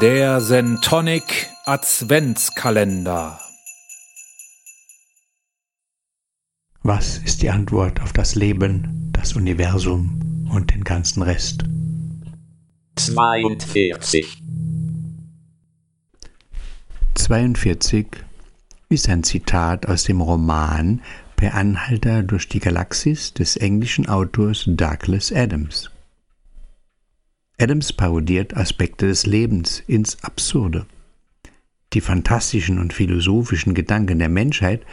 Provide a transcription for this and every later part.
Der Sentonic Adventskalender. Was ist die Antwort auf das Leben, das Universum und den ganzen Rest? 42. 42 ist ein Zitat aus dem Roman Per Anhalter durch die Galaxis des englischen Autors Douglas Adams. Adams parodiert Aspekte des Lebens ins Absurde. Die fantastischen und philosophischen Gedanken der Menschheit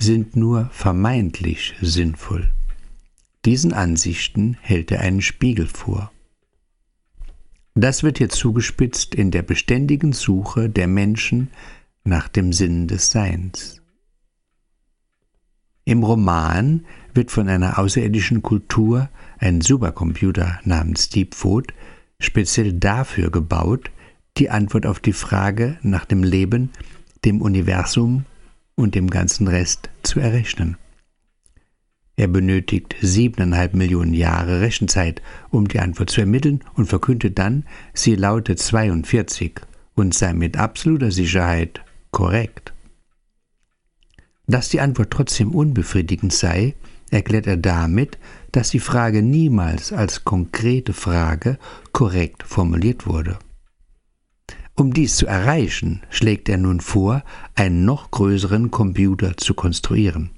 sind nur vermeintlich sinnvoll. Diesen Ansichten hält er einen Spiegel vor. Das wird hier zugespitzt in der beständigen Suche der Menschen nach dem Sinn des Seins. Im Roman wird von einer außerirdischen Kultur ein Supercomputer namens Deepfoot speziell dafür gebaut, die Antwort auf die Frage nach dem Leben, dem Universum und dem ganzen Rest zu errechnen. Er benötigt siebeneinhalb Millionen Jahre Rechenzeit, um die Antwort zu ermitteln und verkündet dann, sie laute 42 und sei mit absoluter Sicherheit korrekt. Dass die Antwort trotzdem unbefriedigend sei, erklärt er damit, dass die Frage niemals als konkrete Frage korrekt formuliert wurde. Um dies zu erreichen, schlägt er nun vor, einen noch größeren Computer zu konstruieren.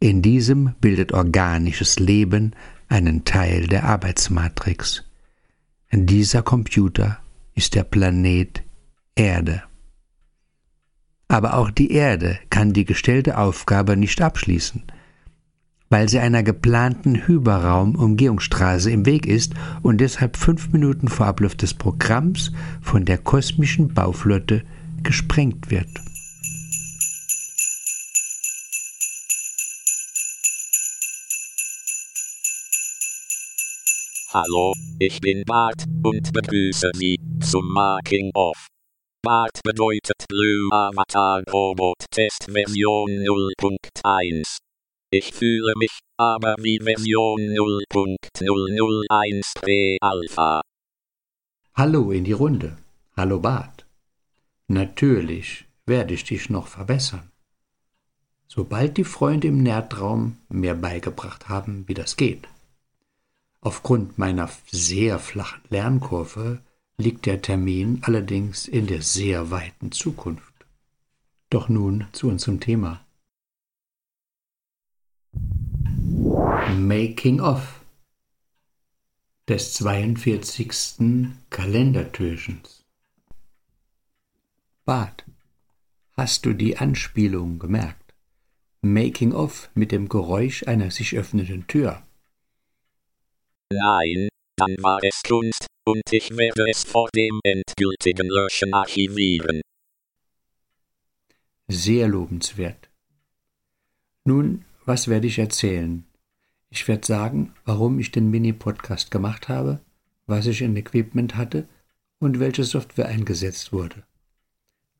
In diesem bildet organisches Leben einen Teil der Arbeitsmatrix. Dieser Computer ist der Planet Erde. Aber auch die Erde kann die gestellte Aufgabe nicht abschließen, weil sie einer geplanten Hyperraum-Umgehungsstraße im Weg ist und deshalb fünf Minuten vor Ablauf des Programms von der kosmischen Bauflotte gesprengt wird. Hallo, ich bin Bart und begrüße Sie zum Making of. BART bedeutet Blue Avatar Robot Test Version 0.1. Ich fühle mich aber wie Version 0.001 Pre-Alpha. Hallo in die Runde. Hallo Bart. Natürlich werde ich dich noch verbessern. Sobald die Freunde im Nerdraum mir beigebracht haben, wie das geht. Aufgrund meiner sehr flachen Lernkurve liegt der Termin allerdings in der sehr weiten Zukunft. Doch nun zu unserem Thema. Making of des 42. Kalendertürchens. Bart, hast du die Anspielung gemerkt? Making of mit dem Geräusch einer sich öffnenden Tür. Nein, dann war es Kunst, und ich werde es vor dem endgültigen Löschen archivieren. Sehr lobenswert. Nun, was werde ich erzählen? Ich werde sagen, warum ich den Mini-Podcast gemacht habe, was ich in Equipment hatte und welche Software eingesetzt wurde.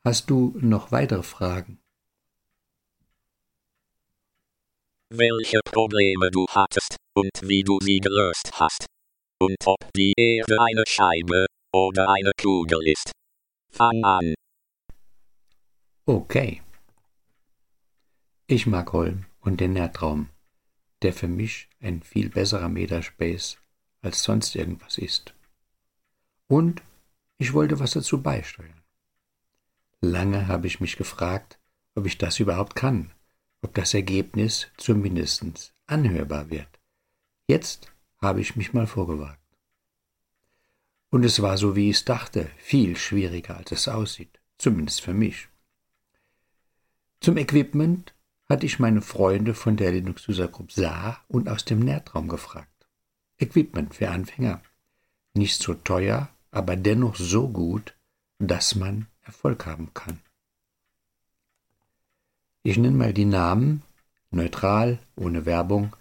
Hast du noch weitere Fragen? Welche Probleme du hattest und wie du sie gelöst hast und ob die Erde eine Scheibe oder eine Kugel ist. Fang an. Okay. Ich mag Holm und den Nerdraum, der für mich ein viel besserer Metaspace als sonst irgendwas ist. Und ich wollte was dazu beisteuern. Lange habe ich mich gefragt, ob ich das überhaupt kann, ob das Ergebnis zumindest anhörbar wird. Jetzt habe ich mich mal vorgewagt. Und es war so, wie ich es dachte, viel schwieriger, als es aussieht, zumindest für mich. Zum Equipment hatte ich meine Freunde von der Linux User Group Saar und aus dem Nerdraum gefragt. Equipment für Anfänger. Nicht so teuer, aber dennoch so gut, dass man Erfolg haben kann. Ich nenne mal die Namen, neutral, ohne Werbung,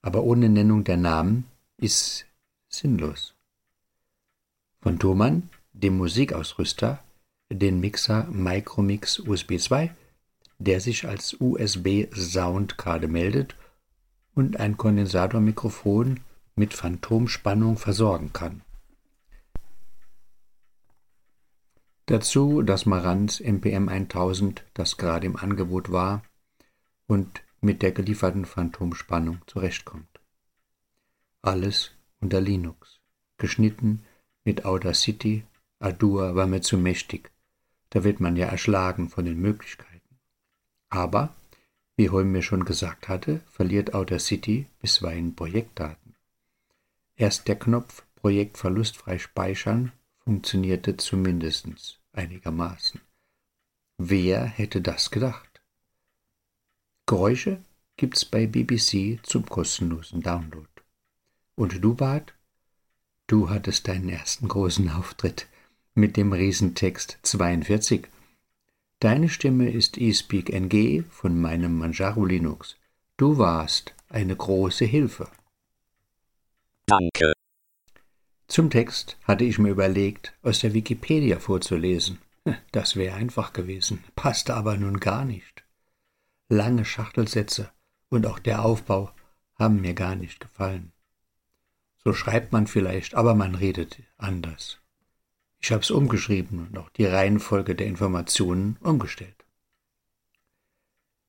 aber ohne Nennung der Namen ist sinnlos. Von Thomann, dem Musikausrüster, den Mixer Micromix USB 2, der sich als USB-Soundkarte meldet und ein Dazu das Marantz MPM 1000, das gerade im Angebot war und mit der gelieferten Phantomspannung zurechtkommt. Alles unter Linux, geschnitten mit Audacity, Adur war mir zu mächtig, da wird man ja erschlagen von den Möglichkeiten. Aber, wie Holm mir schon gesagt hatte, verliert Audacity bisweilen Projektdaten. Erst der Knopf Projekt verlustfrei speichern funktionierte zumindest einigermaßen. Wer hätte das gedacht? Geräusche gibt's bei BBC zum kostenlosen Download. Und du, Bart? Du hattest deinen ersten großen Auftritt mit dem Riesentext 42. Deine Stimme ist eSpeak NG von meinem Manjaro Linux. Du warst eine große Hilfe. Danke. Zum Text hatte ich mir überlegt, aus der Wikipedia vorzulesen. Das wäre einfach gewesen, passte aber nun gar nicht. Lange Schachtelsätze und auch der Aufbau haben mir gar nicht gefallen. So schreibt man vielleicht, aber man redet anders. Ich hab's umgeschrieben und auch die Reihenfolge der Informationen umgestellt.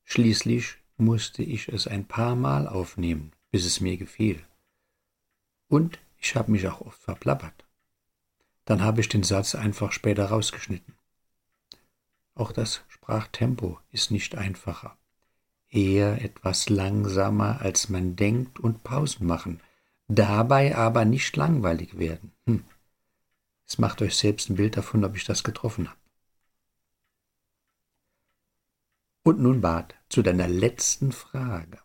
Schließlich musste ich es ein paar Mal aufnehmen, bis es mir gefiel. Und ich habe mich auch oft verplappert. Dann habe ich den Satz einfach später rausgeschnitten. Auch das Sprachtempo ist nicht einfacher. Eher etwas langsamer, als man denkt und Pausen machen, dabei aber nicht langweilig werden. Hm. Es macht euch selbst ein Bild davon, ob ich das getroffen habe. Und nun, Bart, zu deiner letzten Frage.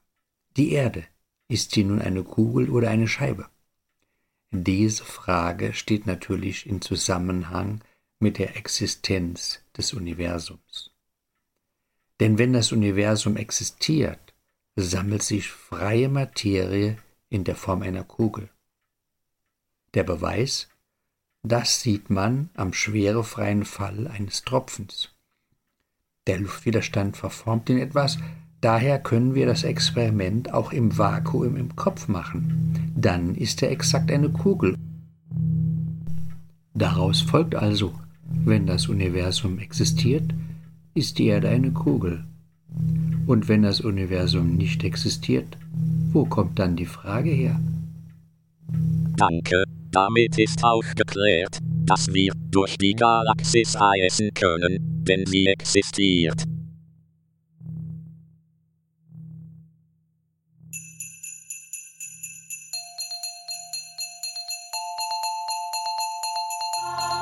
Die Erde, ist sie nun eine Kugel oder eine Scheibe? Diese Frage steht natürlich in Zusammenhang mit der Existenz des Universums. Denn wenn das Universum existiert, sammelt sich freie Materie in der Form einer Kugel. Der Beweis, das sieht man am schwerefreien Fall eines Tropfens. Der Luftwiderstand verformt ihn etwas, Daher können wir das Experiment auch im Vakuum im Kopf machen. Dann ist er exakt eine Kugel. Daraus folgt also, wenn das Universum existiert, ist die Erde eine Kugel. Und wenn das Universum nicht existiert, wo kommt dann die Frage her? Danke, damit ist auch geklärt, dass wir durch die Galaxis reisen können, denn sie existiert. you